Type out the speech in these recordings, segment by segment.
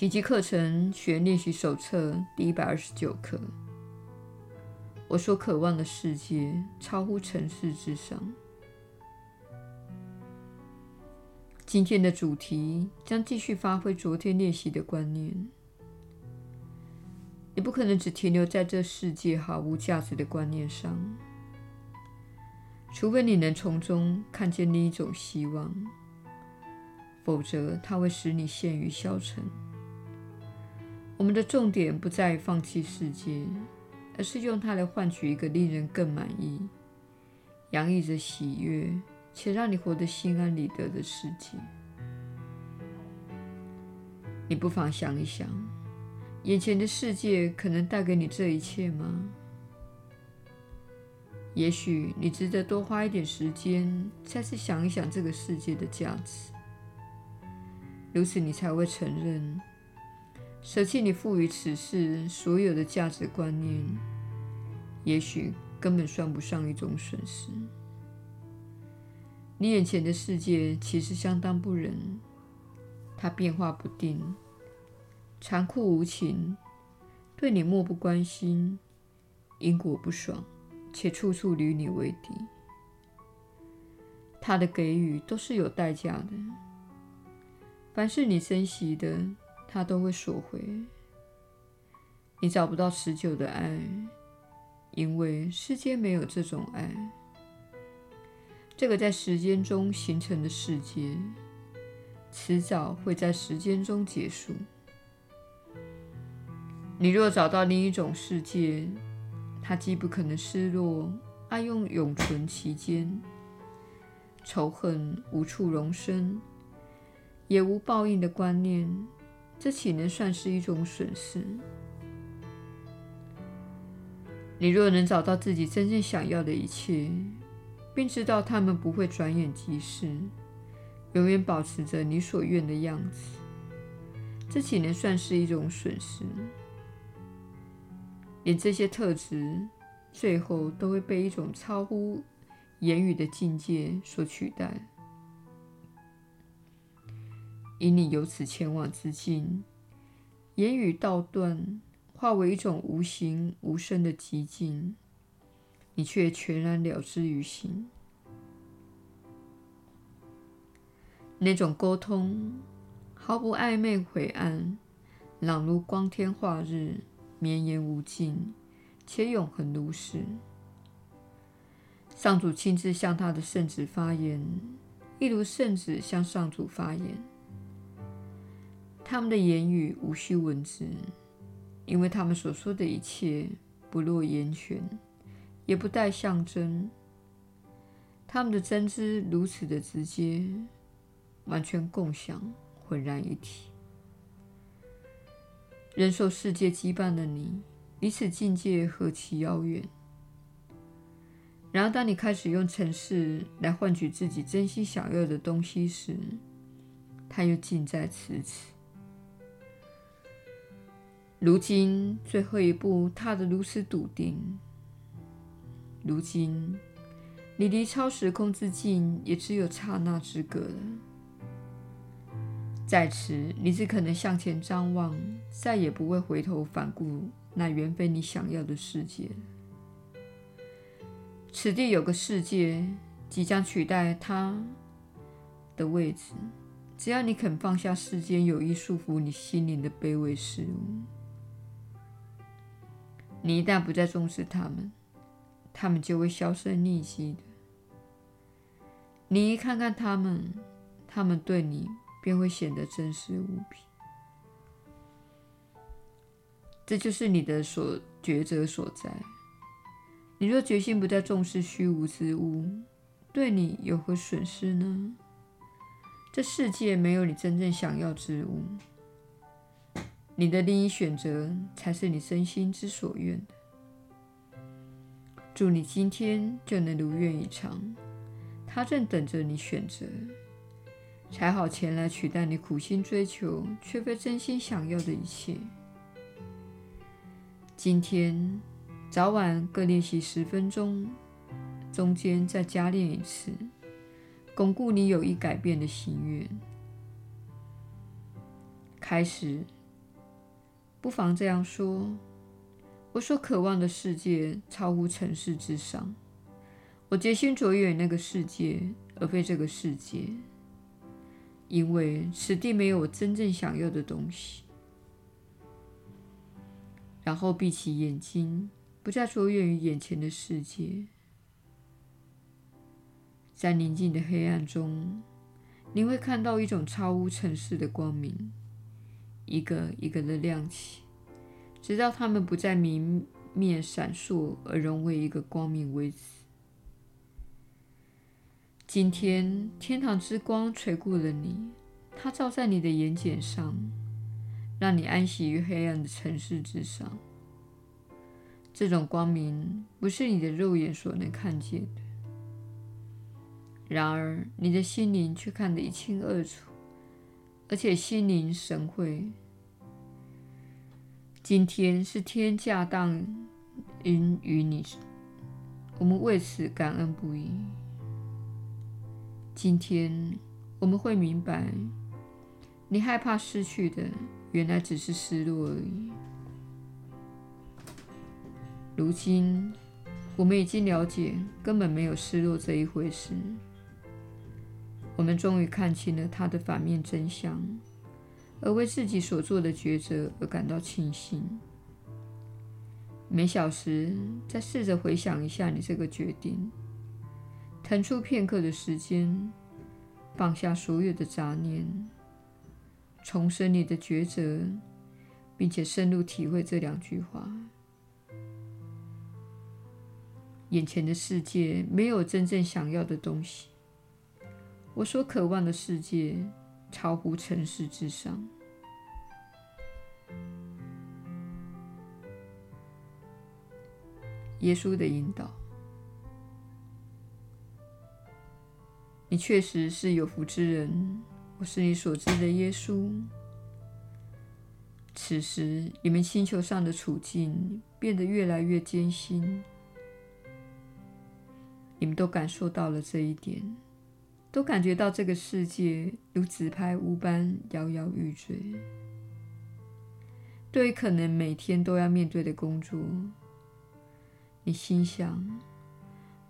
奇迹课程学练习手册第一百二十九课。我所渴望的世界超乎尘世之上。今天的主题将继续发挥昨天练习的观念。你不可能只停留在这世界毫无价值的观念上，除非你能从中看见另一种希望，否则它会使你陷于消沉。我们的重点不在于放弃世界，而是用它来换取一个令人更满意、洋溢着喜悦且让你活得心安理得的世界。你不妨想一想。眼前的世界可能带给你这一切吗？也许你值得多花一点时间，再次想一想这个世界的价值。如此，你才会承认，舍弃你赋予此事所有的价值观念，也许根本算不上一种损失。你眼前的世界其实相当不仁，它变化不定。残酷无情，对你漠不关心，因果不爽，且处处与你为敌。他的给予都是有代价的，凡是你珍惜的，他都会索回。你找不到持久的爱，因为世间没有这种爱。这个在时间中形成的世界，迟早会在时间中结束。你若找到另一种世界，它既不可能失落，爱用永存其间，仇恨无处容身，也无报应的观念，这岂能算是一种损失？你若能找到自己真正想要的一切，并知道他们不会转眼即逝，永远保持着你所愿的样子，这岂能算是一种损失？连这些特质，最后都会被一种超乎言语的境界所取代。以你由此前往之境，言语道断，化为一种无形无声的寂静，你却全然了之于心。那种沟通毫不暧昧晦暗，朗如光天化日。绵延无尽，且永恒如是。上主亲自向他的圣子发言，一如圣子向上主发言。他们的言语无需文字，因为他们所说的一切不落言筌，也不带象征。他们的真知如此的直接，完全共享，浑然一体。人受世界羁绊的你，离此境界何其遥远！然而，当你开始用尘世来换取自己真心想要的东西时，它又近在咫尺。如今，最后一步踏得如此笃定。如今，你离超时空之境也只有刹那之隔了。在此，你只可能向前张望，再也不会回头反顾那原非你想要的世界。此地有个世界即将取代它的位置，只要你肯放下世间有意束缚你心灵的卑微事物。你一旦不再重视它们，它们就会销声匿迹的。你一看看它们，它们对你。便会显得真实无比。这就是你的所抉择所在。你若决心不再重视虚无之物，对你有何损失呢？这世界没有你真正想要之物。你的另一选择才是你真心之所愿的。祝你今天就能如愿以偿，它正等着你选择。才好前来取代你苦心追求却非真心想要的一切。今天早晚各练习十分钟，中间再加练一次，巩固你有意改变的心愿。开始不妨这样说：我所渴望的世界超乎尘世之上。我决心着眼于那个世界，而非这个世界，因为此地没有我真正想要的东西。然后闭起眼睛，不再着眼于眼前的世界。在宁静的黑暗中，你会看到一种超乎尘世的光明，一个一个的亮起，直到它们不再明灭闪烁，而融为一个光明为止。今天，天堂之光垂顾了你，它照在你的眼睑上，让你安息于黑暗的城市之上。这种光明不是你的肉眼所能看见的。然而，你的心灵却看得一清二楚，而且心领神会。今天是天驾降临于你，我们为此感恩不已。今天我们会明白，你害怕失去的，原来只是失落而已。如今，我们已经了解，根本没有失落这一回事。我们终于看清了它的反面真相，而为自己所做的抉择而感到庆幸。每小时再试着回想一下你这个决定，腾出片刻的时间，放下所有的杂念，重申你的抉择，并且深入体会这两句话：眼前的世界没有真正想要的东西。我所渴望的世界，超乎尘世之上。耶稣的引导，你确实是有福之人。我是你所知的耶稣。此时，你们星球上的处境变得越来越艰辛，你们都感受到了这一点。都感觉到这个世界如纸牌屋般摇摇欲坠。对于可能每天都要面对的工作，你心想：“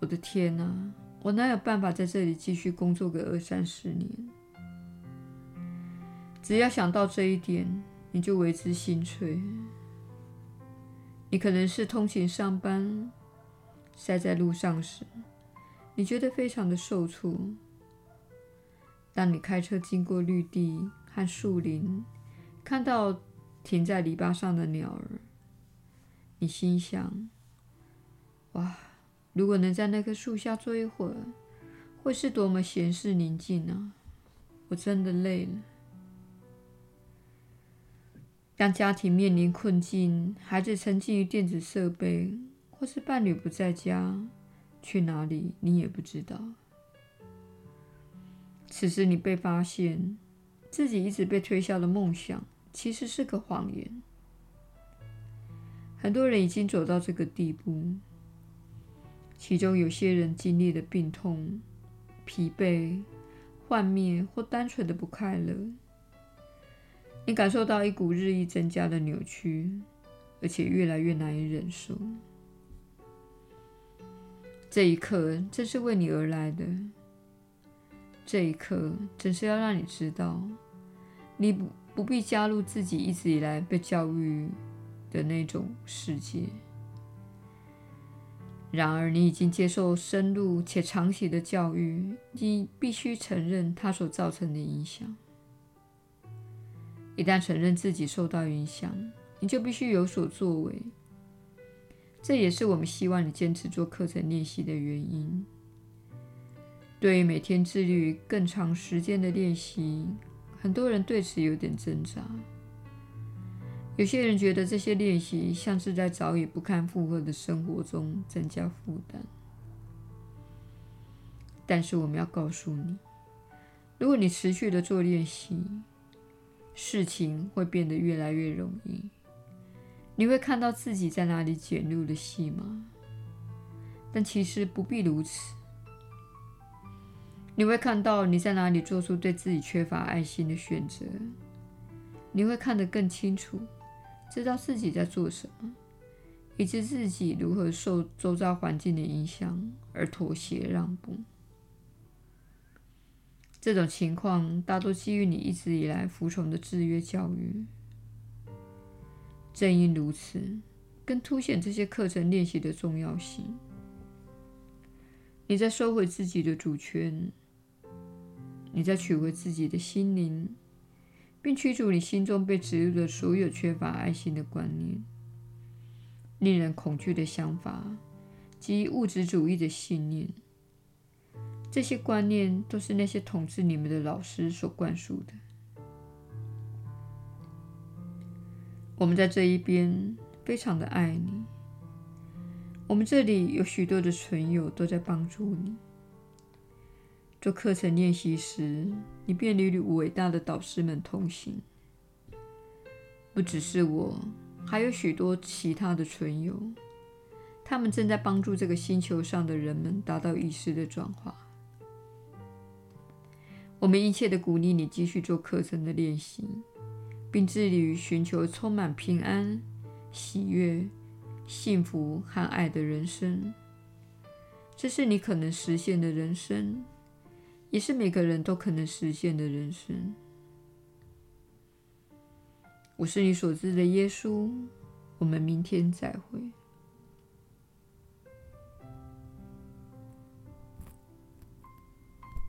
我的天哪，我哪有办法在这里继续工作个二三十年？”只要想到这一点，你就为之心碎。你可能是通勤上班，塞在路上时，你觉得非常的受挫。当你开车经过绿地和树林，看到停在篱笆上的鸟儿，你心想：“哇，如果能在那棵树下坐一会儿，会是多么闲适宁静啊！”我真的累了。当家庭面临困境，孩子沉浸于电子设备，或是伴侣不在家，去哪里你也不知道。此时，你被发现自己一直被推销的梦想，其实是个谎言。很多人已经走到这个地步，其中有些人经历了病痛、疲惫、幻灭或单纯的不快乐。你感受到一股日益增加的扭曲，而且越来越难以忍受。这一刻正是为你而来的。这一刻，正是要让你知道，你不不必加入自己一直以来被教育的那种世界。然而，你已经接受深入且长期的教育，你必须承认它所造成的影响。一旦承认自己受到影响，你就必须有所作为。这也是我们希望你坚持做课程练习的原因。对于每天自律更长时间的练习，很多人对此有点挣扎。有些人觉得这些练习像是在早已不堪负荷的生活中增加负担。但是我们要告诉你，如果你持续的做练习，事情会变得越来越容易。你会看到自己在哪里卷入的戏码，但其实不必如此。你会看到你在哪里做出对自己缺乏爱心的选择，你会看得更清楚，知道自己在做什么，以及自己如何受周遭环境的影响而妥协让步。这种情况大多基于你一直以来服从的制约教育。正因如此，更凸显这些课程练习的重要性。你在收回自己的主权，你在取回自己的心灵，并驱逐你心中被植入的所有缺乏爱心的观念、令人恐惧的想法及物质主义的信念。这些观念都是那些统治你们的老师所灌输的。我们在这一边非常的爱你。我们这里有许多的存有都在帮助你。做课程练习时，你便与伟大的导师们同行。不只是我，还有许多其他的存有，他们正在帮助这个星球上的人们达到意识的转化。我们殷切的鼓励你继续做课程的练习，并致力于寻求充满平安、喜悦、幸福和爱的人生。这是你可能实现的人生，也是每个人都可能实现的人生。我是你所知的耶稣。我们明天再会。